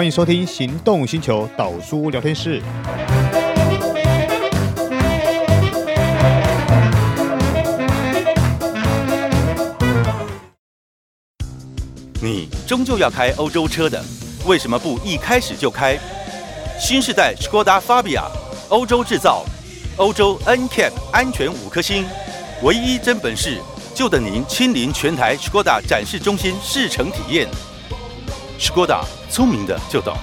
欢迎收听《行动星球导书聊天室》。你终究要开欧洲车的，为什么不一开始就开新世代 Skoda Fabia？欧洲制造，欧洲 NCAP 安全五颗星，唯一真本事，就等您亲临全台 Skoda 展示中心试乘体验。Skoda 聪明的就懂。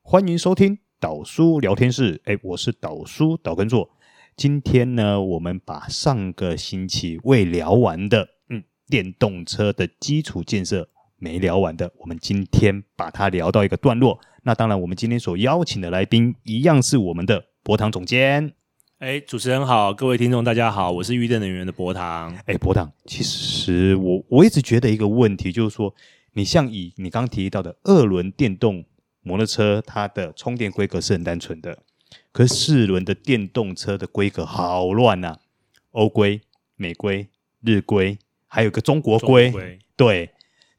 欢迎收听导叔聊天室，哎，我是导叔导根座。今天呢，我们把上个星期未聊完的，嗯，电动车的基础建设没聊完的，我们今天把它聊到一个段落。那当然，我们今天所邀请的来宾一样是我们的博堂总监。哎，主持人好，各位听众大家好，我是预电能源的博堂。哎，博堂，其实我我一直觉得一个问题就是说。你像以你刚刚提到的二轮电动摩托车，它的充电规格是很单纯的，可是四轮的电动车的规格好乱呐、啊，欧规、美规、日规，还有个中国规。规对，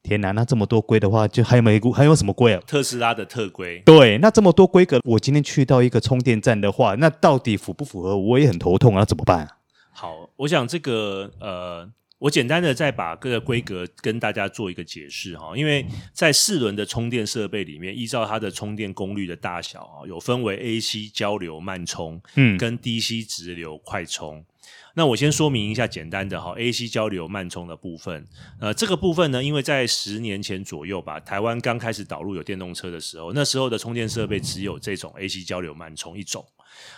天哪，那这么多规的话，就还有没还有什么规啊？特斯拉的特规。对，那这么多规格，我今天去到一个充电站的话，那到底符不符合？我也很头痛啊，怎么办啊？好，我想这个呃。我简单的再把各个规格跟大家做一个解释哈，因为在四轮的充电设备里面，依照它的充电功率的大小啊，有分为 AC 交流慢充，嗯，跟 DC 直流快充。那我先说明一下简单的哈，AC 交流慢充的部分，呃，这个部分呢，因为在十年前左右吧，台湾刚开始导入有电动车的时候，那时候的充电设备只有这种 AC 交流慢充一种。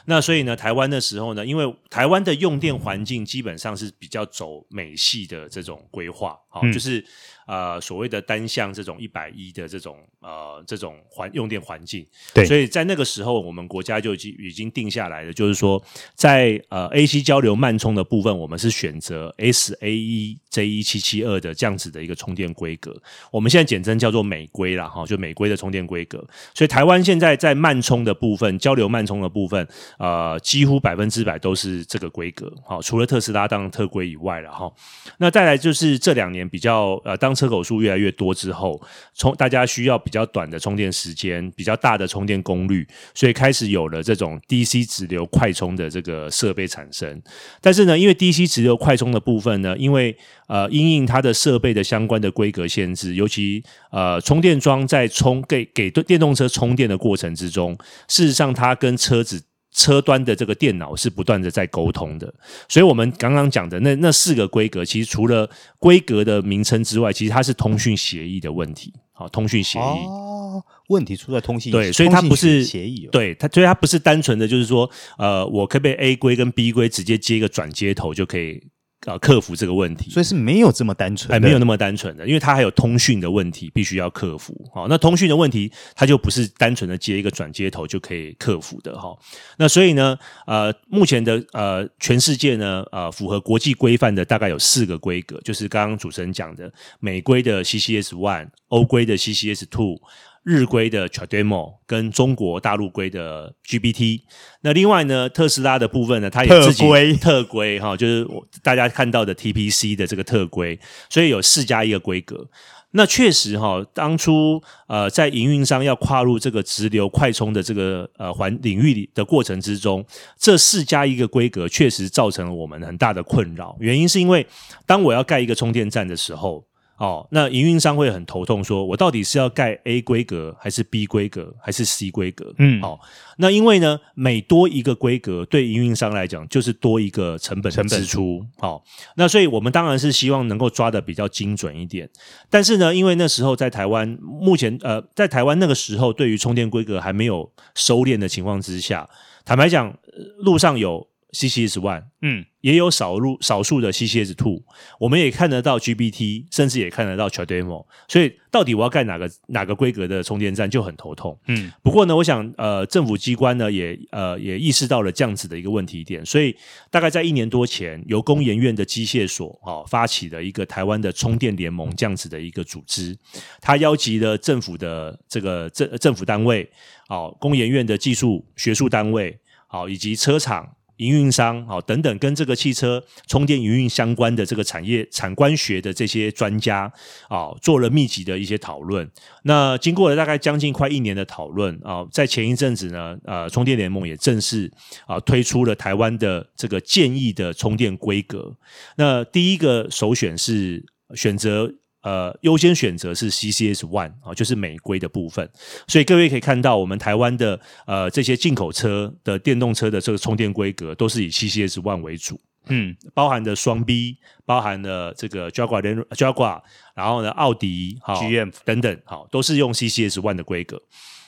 那所以呢，台湾的时候呢，因为台湾的用电环境基本上是比较走美系的这种规划，好，就是。呃，所谓的单向这种一百一的这种呃这种环用电环境，对，所以在那个时候，我们国家就已经已经定下来了，就是说，在呃 AC 交流慢充的部分，我们是选择 SAE J 一七七二的这样子的一个充电规格，我们现在简称叫做美规啦，哈，就美规的充电规格。所以台湾现在在慢充的部分，交流慢充的部分，呃，几乎百分之百都是这个规格，好，除了特斯拉当特规以外了哈。那再来就是这两年比较呃当。车口数越来越多之后，充大家需要比较短的充电时间，比较大的充电功率，所以开始有了这种 DC 直流快充的这个设备产生。但是呢，因为 DC 直流快充的部分呢，因为呃，因应它的设备的相关的规格限制，尤其呃，充电桩在充给给电动车充电的过程之中，事实上它跟车子。车端的这个电脑是不断的在沟通的，所以我们刚刚讲的那那四个规格，其实除了规格的名称之外，其实它是通讯协议的问题。好，通讯协议哦，问题出在通讯对，所以它不是协议，对它，所以它不是单纯的就是说，呃，我可不可以 A 规跟 B 规直接接一个转接头就可以。啊，克服这个问题，所以是没有这么单纯，哎，没有那么单纯的，因为它还有通讯的问题，必须要克服。好，那通讯的问题，它就不是单纯的接一个转接头就可以克服的哈。那所以呢，呃，目前的呃，全世界呢，呃，符合国际规范的大概有四个规格，就是刚刚主持人讲的美规的 CCS One，欧规的 CCS Two。日规的 CHAdeMO 跟中国大陆规的 GBT，那另外呢，特斯拉的部分呢，它也自己特规哈，就是大家看到的 TPC 的这个特规，所以有四加一个规格。那确实哈，当初呃在营运商要跨入这个直流快充的这个呃环领域里的过程之中，这四加一个规格确实造成了我们很大的困扰。原因是因为当我要盖一个充电站的时候。哦，那营运商会很头痛，说我到底是要盖 A 规格，还是 B 规格，还是 C 规格？嗯，好、哦，那因为呢，每多一个规格，对营运商来讲就是多一个成本的支出。好、哦，那所以我们当然是希望能够抓的比较精准一点。但是呢，因为那时候在台湾，目前呃，在台湾那个时候，对于充电规格还没有收敛的情况之下，坦白讲，路上有。CCS One，嗯，也有少入少数的 CCS Two，我们也看得到 GBT，甚至也看得到 CHAdeMO，所以到底我要盖哪个哪个规格的充电站就很头痛，嗯。不过呢，我想呃，政府机关呢也呃也意识到了这样子的一个问题点，所以大概在一年多前，由工研院的机械所啊、哦、发起的一个台湾的充电联盟这样子的一个组织，他邀集了政府的这个政政府单位，哦，工研院的技术学术单位，好、哦，以及车厂。营运商啊等等，跟这个汽车充电营运相关的这个产业产官学的这些专家啊，做了密集的一些讨论。那经过了大概将近快一年的讨论啊，在前一阵子呢，呃，充电联盟也正式啊推出了台湾的这个建议的充电规格。那第一个首选是选择。呃，优先选择是 CCS One 啊，就是美规的部分。所以各位可以看到，我们台湾的呃这些进口车的电动车的这个充电规格都是以 CCS One 为主。嗯，包含的双 B，包含了这个 Jaguar、Jaguar，然后呢，奥迪、GM 等等，好，都是用 CCS One 的规格。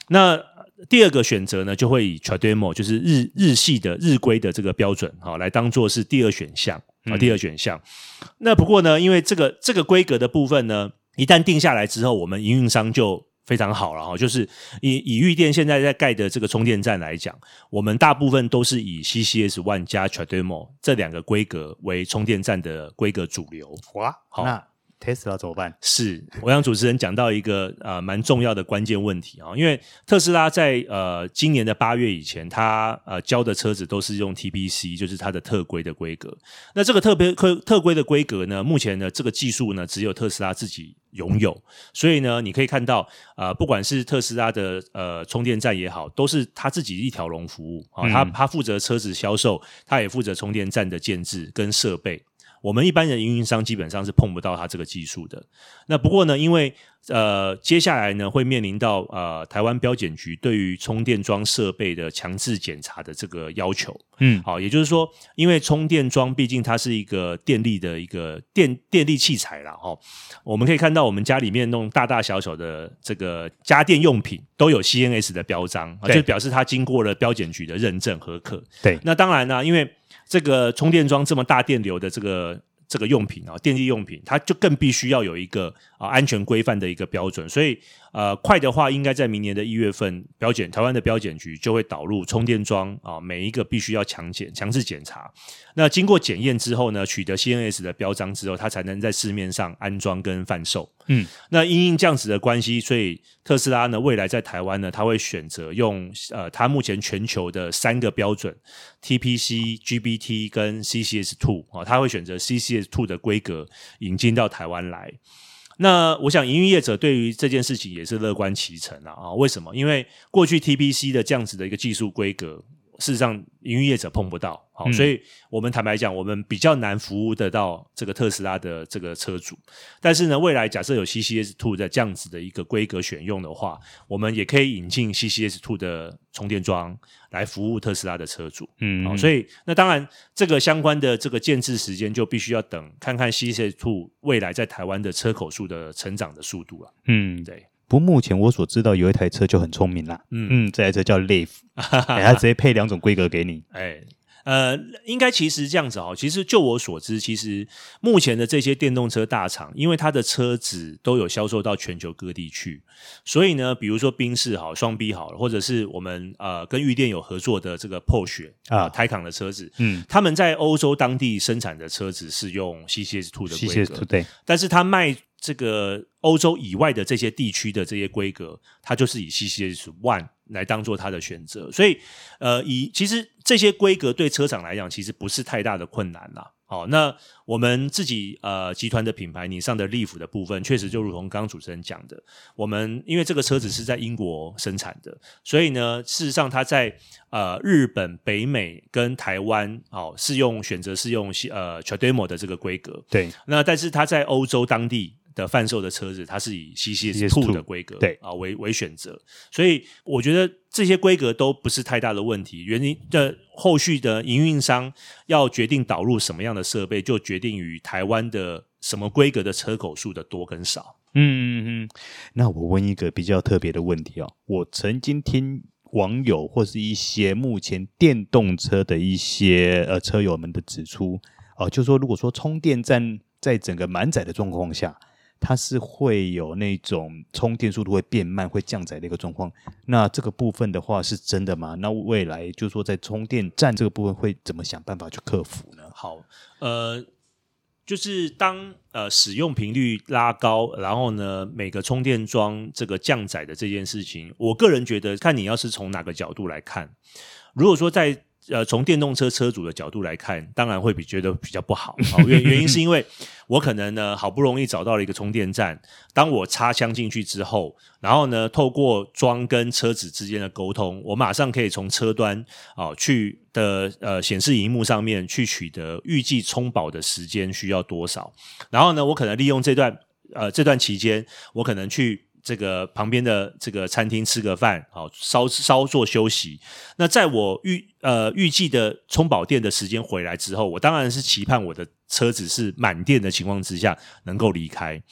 那第二个选择呢，就会以 Trademo，就是日日系的日规的这个标准，好，来当做是第二选项。啊，第二选项。那不过呢，因为这个这个规格的部分呢，一旦定下来之后，我们营运商就非常好了哈。就是以以玉电现在在盖的这个充电站来讲，我们大部分都是以 CCS One 加 t r a d e m o 这两个规格为充电站的规格主流。哇，好。那 Tesla 怎么办？是，我让主持人讲到一个呃蛮重要的关键问题啊，因为特斯拉在呃今年的八月以前，它呃交的车子都是用 TBC，就是它的特规的规格。那这个特别特特规的规格呢，目前呢这个技术呢只有特斯拉自己拥有，所以呢你可以看到呃不管是特斯拉的呃充电站也好，都是他自己一条龙服务啊，他他负责车子销售，他也负责充电站的建制跟设备。我们一般的营运商基本上是碰不到它这个技术的。那不过呢，因为呃接下来呢会面临到呃台湾标检局对于充电桩设备的强制检查的这个要求。嗯，好，也就是说，因为充电桩毕竟它是一个电力的一个电电力器材啦。哈。我们可以看到我们家里面那种大大小小的这个家电用品都有 CNS 的标章，就表示它经过了标检局的认证合格。对，那当然呢，因为这个充电桩这么大电流的这个这个用品啊，电力用品，它就更必须要有一个啊安全规范的一个标准，所以。呃，快的话，应该在明年的一月份，标检台湾的标检局就会导入充电桩啊，每一个必须要强检、强制检查。那经过检验之后呢，取得 CNS 的标章之后，它才能在市面上安装跟贩售。嗯，那因应这样子的关系，所以特斯拉呢，未来在台湾呢，它会选择用呃，它目前全球的三个标准 TPC、GBT 跟 CCS Two 啊，它会选择 CCS Two 的规格引进到台湾来。那我想，营运业者对于这件事情也是乐观其成啊！啊，为什么？因为过去 TPC 的这样子的一个技术规格，事实上营运业者碰不到。好，嗯、所以我们坦白讲，我们比较难服务得到这个特斯拉的这个车主。但是呢，未来假设有 CCS Two 的这样子的一个规格选用的话，我们也可以引进 CCS Two 的充电桩来服务特斯拉的车主。嗯，好，所以那当然，这个相关的这个建置时间就必须要等看看 CCS Two 未来在台湾的车口数的成长的速度了。嗯，对。不过目前我所知道有一台车就很聪明啦。嗯嗯，这台车叫 Leaf，它直接配两种规格给你。哎。呃，应该其实这样子哦。其实就我所知，其实目前的这些电动车大厂，因为它的车子都有销售到全球各地去，所以呢，比如说宾士好、双 B 好，或者是我们呃跟玉电有合作的这个 Porsche 啊、台港的车子，嗯，他们在欧洲当地生产的车子是用 CCS Two 的规格，对，但是他卖。这个欧洲以外的这些地区的这些规格，它就是以 CCS One 来当做它的选择，所以呃，以其实这些规格对车厂来讲，其实不是太大的困难啦。好，那我们自己呃集团的品牌，你上的 Leaf 的部分，确实就如同刚刚主持人讲的，我们因为这个车子是在英国生产的，所以呢，事实上它在呃日本、北美跟台湾哦是用选择是用呃 CHAdeMO 的这个规格，对，那但是它在欧洲当地。的贩售的车子，它是以 CCS Two 的规格对啊为为选择，所以我觉得这些规格都不是太大的问题。原因的后续的营运商要决定导入什么样的设备，就决定于台湾的什么规格的车口数的多跟少。嗯嗯嗯。那我问一个比较特别的问题哦，我曾经听网友或是一些目前电动车的一些呃车友们的指出哦、呃，就说如果说充电站在整个满载的状况下。它是会有那种充电速度会变慢、会降载的一个状况。那这个部分的话是真的吗？那未来就是说在充电站这个部分会怎么想办法去克服呢？好，呃，就是当呃使用频率拉高，然后呢每个充电桩这个降载的这件事情，我个人觉得看你要是从哪个角度来看，如果说在呃，从电动车车主的角度来看，当然会比觉得比较不好。原原因是因为 我可能呢，好不容易找到了一个充电站，当我插枪进去之后，然后呢，透过桩跟车子之间的沟通，我马上可以从车端啊、呃、去的呃显示荧幕上面去取得预计充饱的时间需要多少，然后呢，我可能利用这段呃这段期间，我可能去。这个旁边的这个餐厅吃个饭，好稍稍作休息。那在我预呃预计的充饱电的时间回来之后，我当然是期盼我的车子是满电的情况之下能够离开。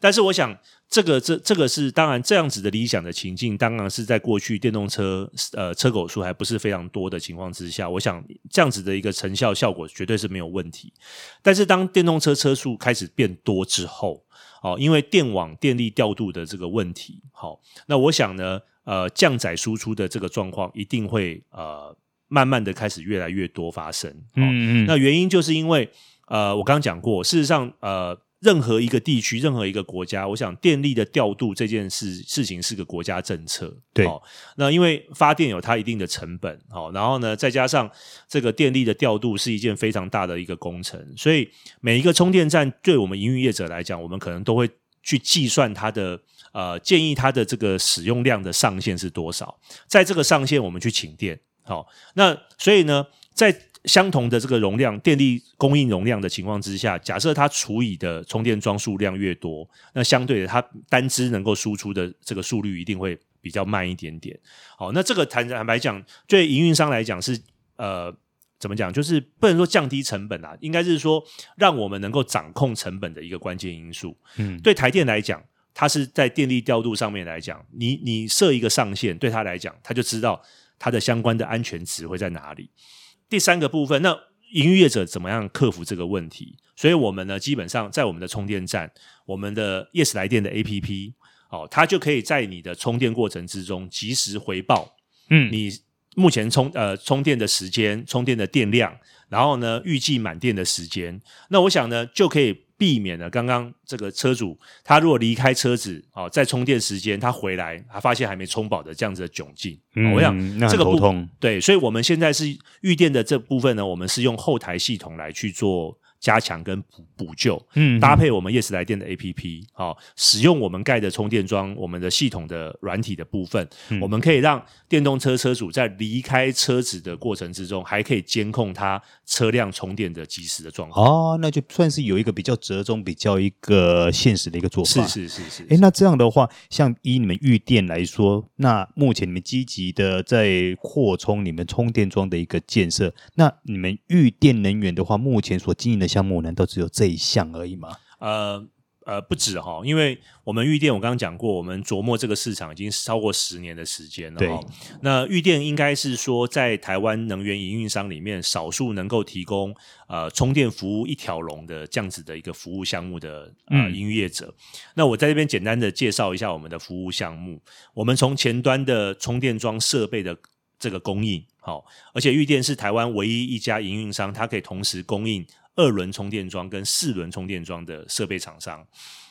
但是我想，这个这这个是当然这样子的理想的情境，当然是在过去电动车呃车口数还不是非常多的情况之下，我想这样子的一个成效效果绝对是没有问题。但是当电动车车数开始变多之后，哦，因为电网电力调度的这个问题，好，那我想呢，呃，降载输出的这个状况一定会呃，慢慢的开始越来越多发生。嗯嗯，那原因就是因为呃，我刚刚讲过，事实上呃。任何一个地区，任何一个国家，我想电力的调度这件事事情是个国家政策。对，哦，那因为发电有它一定的成本，好，然后呢，再加上这个电力的调度是一件非常大的一个工程，所以每一个充电站对我们营运业者来讲，我们可能都会去计算它的呃建议它的这个使用量的上限是多少，在这个上限我们去请电，好，那所以呢，在相同的这个容量，电力供应容量的情况之下，假设它除以的充电桩数量越多，那相对的它单支能够输出的这个速率一定会比较慢一点点。好，那这个坦坦白讲，对营运商来讲是呃怎么讲？就是不能说降低成本啊，应该是说让我们能够掌控成本的一个关键因素。嗯，对台电来讲，它是在电力调度上面来讲，你你设一个上限，对他来讲，他就知道它的相关的安全值会在哪里。第三个部分，那营运业者怎么样克服这个问题？所以我们呢，基本上在我们的充电站，我们的 Yes 来电的 APP，哦，它就可以在你的充电过程之中及时回报，嗯，你目前充呃充电的时间、充电的电量，然后呢，预计满电的时间，那我想呢，就可以。避免了刚刚这个车主，他如果离开车子哦，在充电时间他回来，他发现还没充饱的这样子的窘境。嗯，我想这个不对，所以我们现在是预电的这部分呢，我们是用后台系统来去做。加强跟补补救，嗯，搭配我们 Yes 来电的 APP，好，使用我们盖的充电桩，我们的系统的软体的部分，嗯，我们可以让电动车车主在离开车子的过程之中，还可以监控他车辆充电的及时的状况。哦，那就算是有一个比较折中、比较一个现实的一个做法。是是是是。哎，那这样的话，像以你们预电来说，那目前你们积极的在扩充你们充电桩的一个建设，那你们预电能源的话，目前所经营的。项目难道只有这一项而已吗？呃呃，不止哈，因为我们预电，我刚刚讲过，我们琢磨这个市场已经超过十年的时间了。对，那预电应该是说，在台湾能源营运商里面，少数能够提供呃充电服务一条龙的这样子的一个服务项目的呃营业者。嗯。那我在这边简单的介绍一下我们的服务项目。我们从前端的充电桩设备的这个供应，好，而且预电是台湾唯一一家营运商，它可以同时供应。二轮充电桩跟四轮充电桩的设备厂商，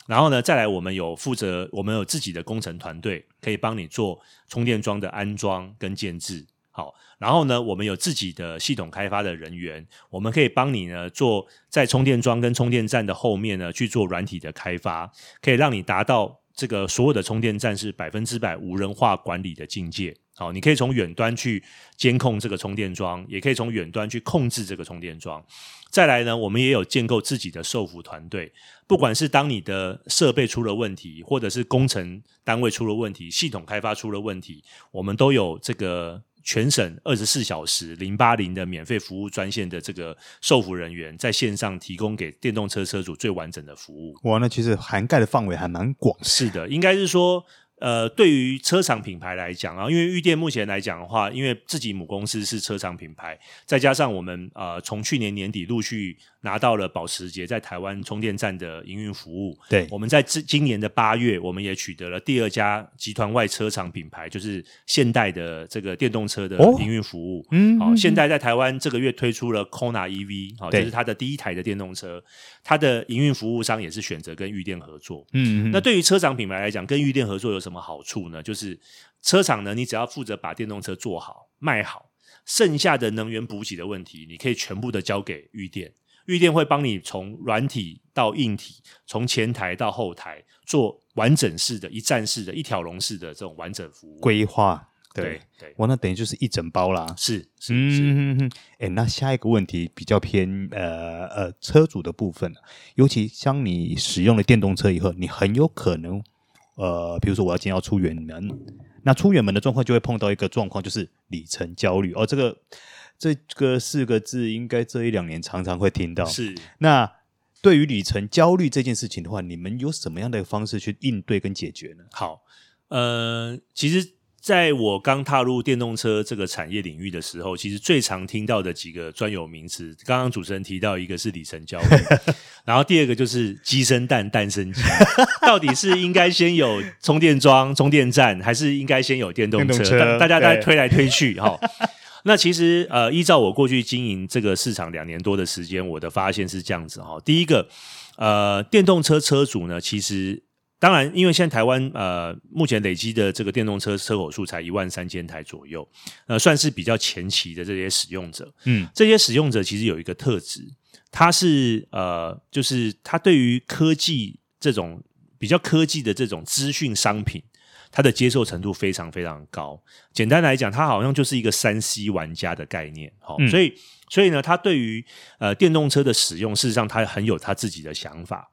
然后呢，再来我们有负责，我们有自己的工程团队，可以帮你做充电桩的安装跟建置。好，然后呢，我们有自己的系统开发的人员，我们可以帮你呢做在充电桩跟充电站的后面呢去做软体的开发，可以让你达到这个所有的充电站是百分之百无人化管理的境界。好，你可以从远端去监控这个充电桩，也可以从远端去控制这个充电桩。再来呢，我们也有建构自己的受服团队，不管是当你的设备出了问题，或者是工程单位出了问题，系统开发出了问题，我们都有这个全省二十四小时零八零的免费服务专线的这个受服人员，在线上提供给电动车车主最完整的服务。哇，那其实涵盖的范围还蛮广。是的，应该是说。呃，对于车厂品牌来讲啊，因为玉电目前来讲的话，因为自己母公司是车厂品牌，再加上我们呃从去年年底陆续拿到了保时捷在台湾充电站的营运服务，对，我们在今今年的八月，我们也取得了第二家集团外车厂品牌，就是现代的这个电动车的营运服务。嗯，好，现代在台湾这个月推出了 Kona EV，好，就是它的第一台的电动车，它的营运服务商也是选择跟玉电合作。嗯，那对于车厂品牌来讲，跟玉电合作有什么？什么好处呢？就是车厂呢，你只要负责把电动车做好、卖好，剩下的能源补给的问题，你可以全部的交给玉电，玉电会帮你从软体到硬体，从前台到后台做完整式的一站式的一条龙式的这种完整服务规划。对对，对哇，那等于就是一整包啦。是是嗯是，哎，那下一个问题比较偏呃呃车主的部分，尤其像你使用了电动车以后，你很有可能呃，比如说我要今天要出远门，那出远门的状况就会碰到一个状况，就是里程焦虑。哦，这个这个四个字，应该这一两年常常会听到。是那对于里程焦虑这件事情的话，你们有什么样的方式去应对跟解决呢？好，呃，其实。在我刚踏入电动车这个产业领域的时候，其实最常听到的几个专有名词，刚刚主持人提到一个是里程焦虑，然后第二个就是鸡生蛋，蛋生鸡，到底是应该先有充电桩、充电站，还是应该先有电动车？动车大家在推来推去，哈。那其实呃，依照我过去经营这个市场两年多的时间，我的发现是这样子哈。第一个，呃，电动车车主呢，其实。当然，因为现在台湾呃，目前累积的这个电动车车口数才一万三千台左右，呃，算是比较前期的这些使用者。嗯，这些使用者其实有一个特质，他是呃，就是他对于科技这种比较科技的这种资讯商品，他的接受程度非常非常高。简单来讲，他好像就是一个三 C 玩家的概念。好，嗯，所以所以呢，他对于呃电动车的使用，事实上他很有他自己的想法。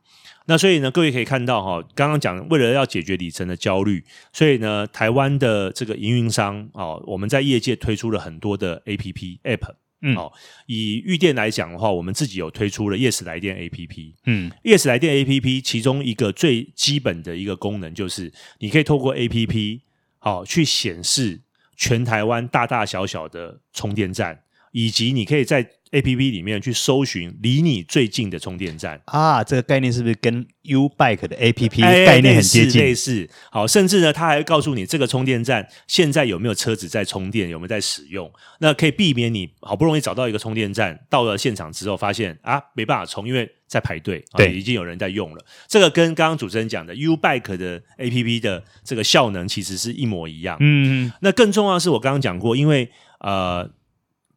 那所以呢，各位可以看到哈，刚刚讲为了要解决里程的焦虑，所以呢，台湾的这个营运商哦，我们在业界推出了很多的 APP App，嗯，哦，以玉电来讲的话，我们自己有推出了 Yes 来电 APP，嗯，Yes 来电 APP 其中一个最基本的一个功能就是，你可以透过 APP 好去显示全台湾大大小小的充电站，以及你可以在 A P P 里面去搜寻离你最近的充电站啊，这个概念是不是跟 U Bike 的 A P P 概念很接近？类似，好，甚至呢，它还会告诉你这个充电站现在有没有车子在充电，有没有在使用，那可以避免你好不容易找到一个充电站，到了现场之后发现啊没办法充，因为在排队，对，已经有人在用了。这个跟刚刚主持人讲的 U Bike 的 A P P 的这个效能其实是一模一样。嗯，那更重要的是我刚刚讲过，因为呃。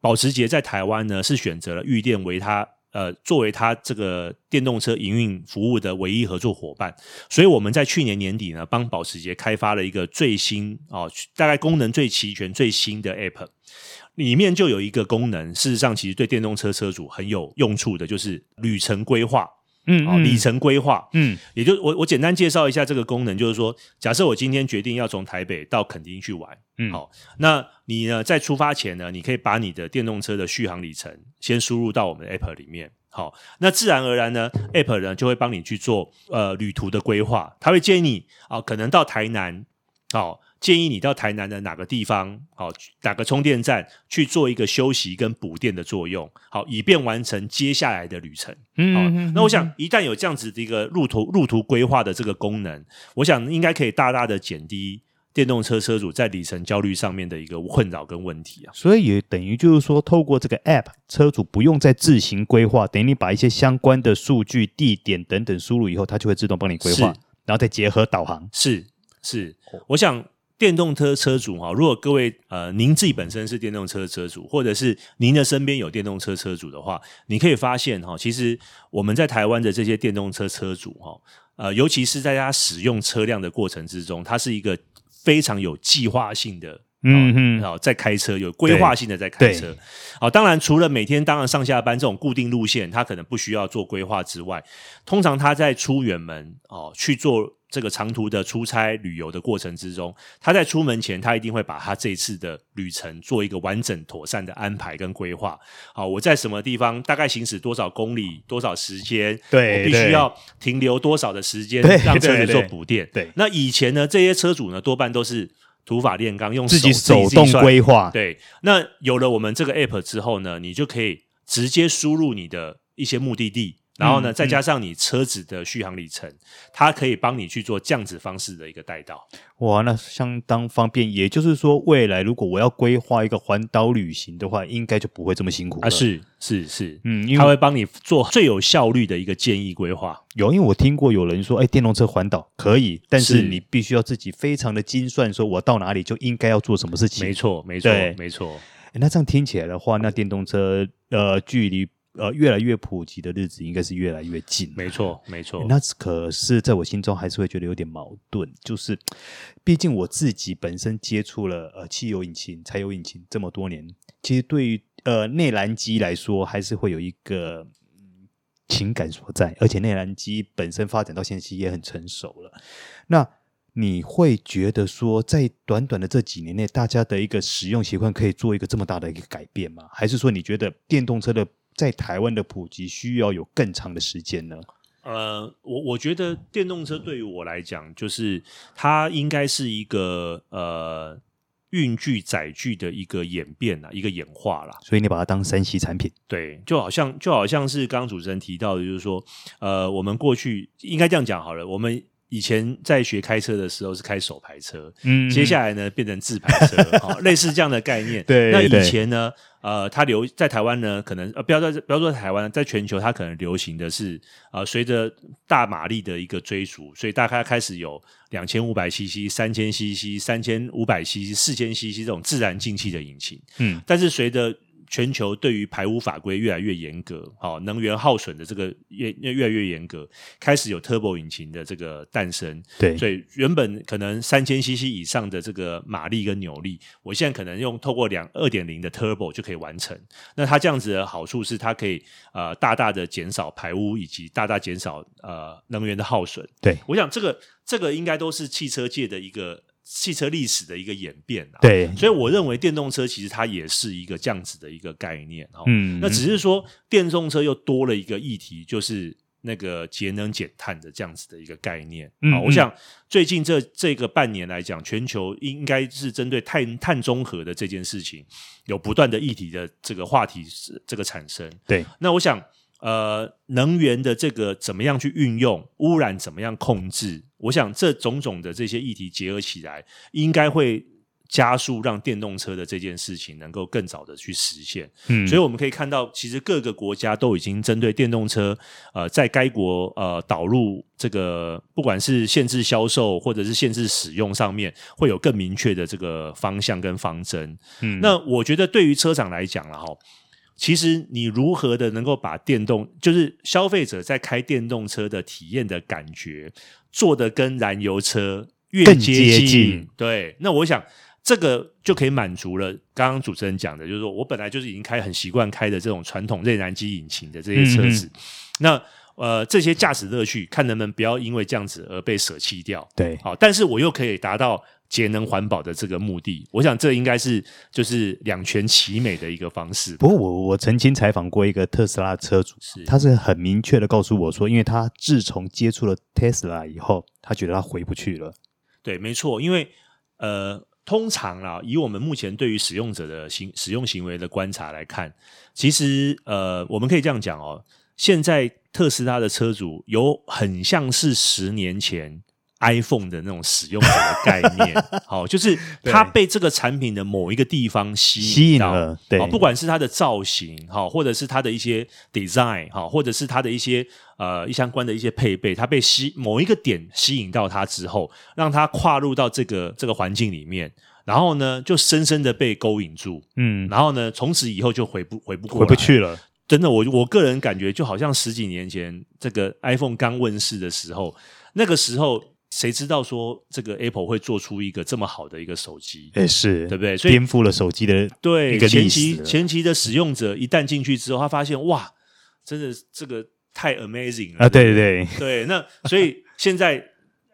保时捷在台湾呢，是选择了玉电为它呃作为它这个电动车营运服务的唯一合作伙伴，所以我们在去年年底呢，帮保时捷开发了一个最新哦，大概功能最齐全、最新的 App，里面就有一个功能，事实上其实对电动车车主很有用处的，就是旅程规划。嗯，好，里程规划，嗯，也就我我简单介绍一下这个功能，就是说，假设我今天决定要从台北到垦丁去玩，嗯，好，那你呢在出发前呢，你可以把你的电动车的续航里程先输入到我们的 App 里面，好，那自然而然呢，App 呢就会帮你去做呃旅途的规划，他会建议你啊、呃，可能到台南，好。建议你到台南的哪个地方，好，哪个充电站去做一个休息跟补电的作用，好，以便完成接下来的旅程。嗯，好，那我想一旦有这样子的一个路途路途规划的这个功能，我想应该可以大大的减低电动车车主在里程焦虑上面的一个困扰跟问题啊。所以也等于就是说，透过这个 App，车主不用再自行规划，等于你把一些相关的数据、地点等等输入以后，它就会自动帮你规划，然后再结合导航。是是，我想。电动车车主哈，如果各位呃，您自己本身是电动车车主，或者是您的身边有电动车车主的话，你可以发现哈，其实我们在台湾的这些电动车车主哈，呃，尤其是在他使用车辆的过程之中，他是一个非常有计划性的，嗯嗯，好，在开车有规划性的在开车，好，当然除了每天当然上下班这种固定路线，他可能不需要做规划之外，通常他在出远门哦去做。这个长途的出差旅游的过程之中，他在出门前，他一定会把他这一次的旅程做一个完整妥善的安排跟规划。好，我在什么地方大概行驶多少公里，多少时间，对，我必须要停留多少的时间，让车子做补电。对，对，那以前呢，这些车主呢，多半都是土法炼钢，用手自己手动规划。对，那有了我们这个 app 之后呢，你就可以直接输入你的一些目的地。然后呢，再加上你车子的续航里程，它可以帮你去做这样子方式的一个带道。哇，那相当方便。也就是说，未来如果我要规划一个环岛旅行的话，应该就不会这么辛苦了。啊，是是是，嗯，因为它会帮你做最有效率的一个建议规划。有，因为我听过有人说，哎，电动车环岛可以，但是你必须要自己非常的精算，说我到哪里就应该要做什么事情。没错，没错，没错。诶那这样听起来的话，那电动车呃距离呃越来越普及的日子应该是越来越近。没错，没错。那可是在我心中还是会觉得有点矛盾，就是 毕竟我自己本身接触了呃汽油引擎、柴油引擎这么多年，其实对于呃内燃机来说，还是会有一个。情感所在，而且内燃机本身发展到现在其实也很成熟了。那你会觉得说，在短短的这几年内，大家的一个使用习惯可以做一个这么大的一个改变吗？还是说你觉得电动车的在台湾的普及需要有更长的时间呢？呃，我我觉得电动车对于我来讲，就是它应该是一个呃。运具载具的一个演变啊，一个演化啦，所以你把它当三 C 产品，对，就好像就好像是刚刚主持人提到的，就是说，呃，我们过去应该这样讲好了，我们以前在学开车的时候是开手排车，嗯，接下来呢变成自排车，好，类似这样的概念，对，那以前呢？呃，它流在台湾呢，可能呃，不要在不要说台湾，在全球它可能流行的是，呃，随着大马力的一个追逐，所以大概开始有两千五百 CC、三千 CC、三千五百 CC、四千 CC 这种自然进气的引擎，嗯，但是随着全球对于排污法规越来越严格，好，能源耗损的这个越越来越严格，开始有 turbo 引擎的这个诞生。对，所以原本可能三千 CC 以上的这个马力跟扭力，我现在可能用透过两二点零的 turbo 就可以完成。那它这样子的好处是，它可以呃大大的减少排污，以及大大减少呃能源的耗损。对，我想这个这个应该都是汽车界的一个。汽车历史的一个演变，对，所以我认为电动车其实它也是一个这样子的一个概念，嗯，那只是说电动车又多了一个议题，就是那个节能减碳的这样子的一个概念，嗯，我想最近这这个半年来讲，全球应该是针对碳碳中和的这件事情，有不断的议题的这个话题这个产生，对，那我想。呃，能源的这个怎么样去运用，污染怎么样控制？我想这种种的这些议题结合起来，应该会加速让电动车的这件事情能够更早的去实现。嗯，所以我们可以看到，其实各个国家都已经针对电动车，呃，在该国呃导入这个不管是限制销售或者是限制使用上面，会有更明确的这个方向跟方针。嗯，那我觉得对于车厂来讲了哈。其实你如何的能够把电动，就是消费者在开电动车的体验的感觉，做得跟燃油车越接近，更接近，对，那我想这个就可以满足了刚刚主持人讲的，就是说我本来就是已经开很习惯开的这种传统内燃机引擎的这些车子，嗯嗯，那呃这些驾驶乐趣，看能不能不要因为这样子而被舍弃掉，对，好，但是我又可以达到。节能环保的这个目的，我想这应该是就是两全其美的一个方式。不过我我曾经采访过一个特斯拉车主，是他是很明确的告诉我说，因为他自从接触了特斯拉以后，他觉得他回不去了。对，没错，因为呃，通常啊，以我们目前对于使用者的行使用行为的观察来看，其实呃，我们可以这样讲哦，现在特斯拉的车主有很像是十年前。iPhone 的那种使用者的概念，好，就是它被这个产品的某一个地方吸引吸引了，对，不管是它的造型，好，或者是它的一些 design，好，或者是它的一些呃一相关的一些配备，它被吸某一个点吸引到它之后，让它跨入到这个这个环境里面，然后呢，就深深的被勾引住，嗯，然后呢，从此以后就回不回不过，回不去了。真的，我我个人感觉就好像十几年前这个 iPhone 刚问世的时候，那个时候。谁知道说这个 Apple 会做出一个这么好的一个手机？哎，是对不对？所以颠覆了手机的对前期前期的使用者一旦进去之后，他发现哇，真的这个太 amazing 了啊！对对对，对，那所以现在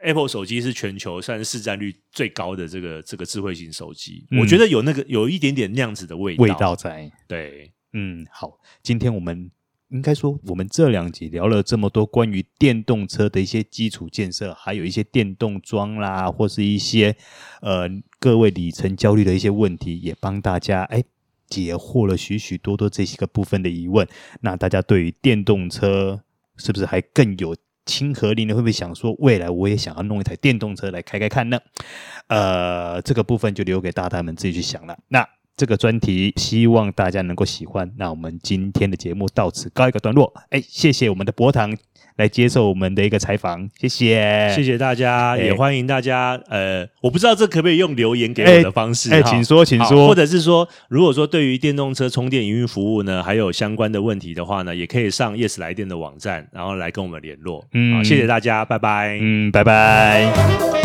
Apple 手机是全球算是市占率最高的这个这个智慧型手机，嗯，我觉得有那个有一点点那样子的味道味道在。对，嗯，好，今天我们。应该说，我们这两集聊了这么多关于电动车的一些基础建设，还有一些电动桩啦，或是一些呃各位里程焦虑的一些问题，也帮大家哎解惑了许许多多这些个部分的疑问。那大家对于电动车是不是还更有亲和力呢？会不会想说，未来我也想要弄一台电动车来开开看呢？呃，这个部分就留给大大们自己去想了。那。这个专题希望大家能够喜欢。那我们今天的节目到此告一个段落。哎，谢谢我们的博堂来接受我们的一个采访，谢谢，谢谢大家，欸、也欢迎大家。呃，我不知道这可不可以用留言给我的方式，哎、请说，请说，或者是说，如果说对于电动车充电营运服务呢，还有相关的问题的话呢，也可以上 Yes 来电的网站，然后来跟我们联络。嗯，谢谢大家，拜拜。嗯，拜拜。